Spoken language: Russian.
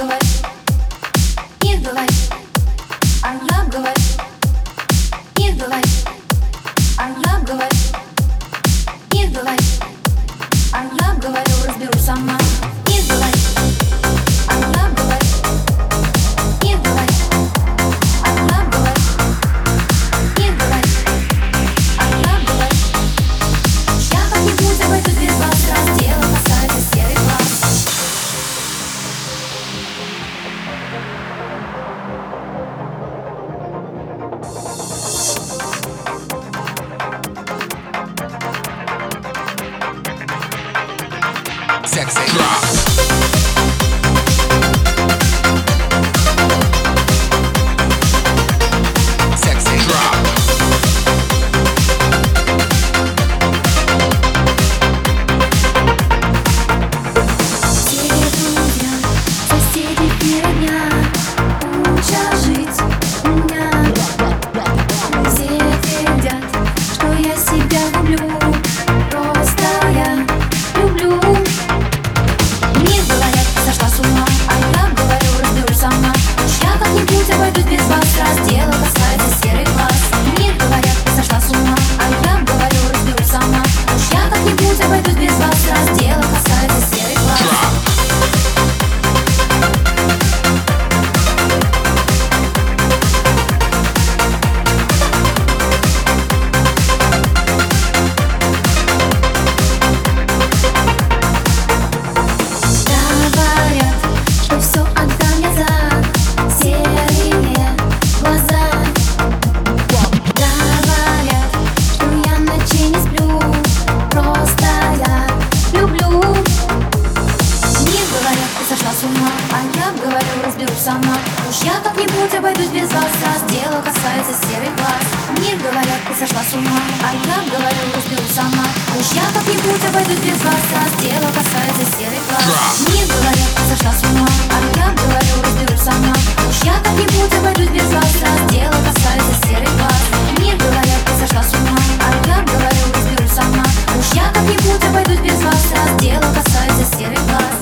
говорю, как-нибудь обойдусь без вас. Раз дело касается серых глаз. Мир, говорят, ты сошла с ума. А я, говорю, разберу сама. Уж я как-нибудь обойдусь без вас. Раз дело касается серых глаз. Мир, говорят, ты сошла с ума. А я, говорю, разберу сама. Уж я как-нибудь обойдусь без вас. Раз дело касается серых глаз. Мир, говорят, ты сошла с ума. А я, говорю, разберу сама. Уж я как-нибудь обойдусь без вас. Раз дело касается серых глаз.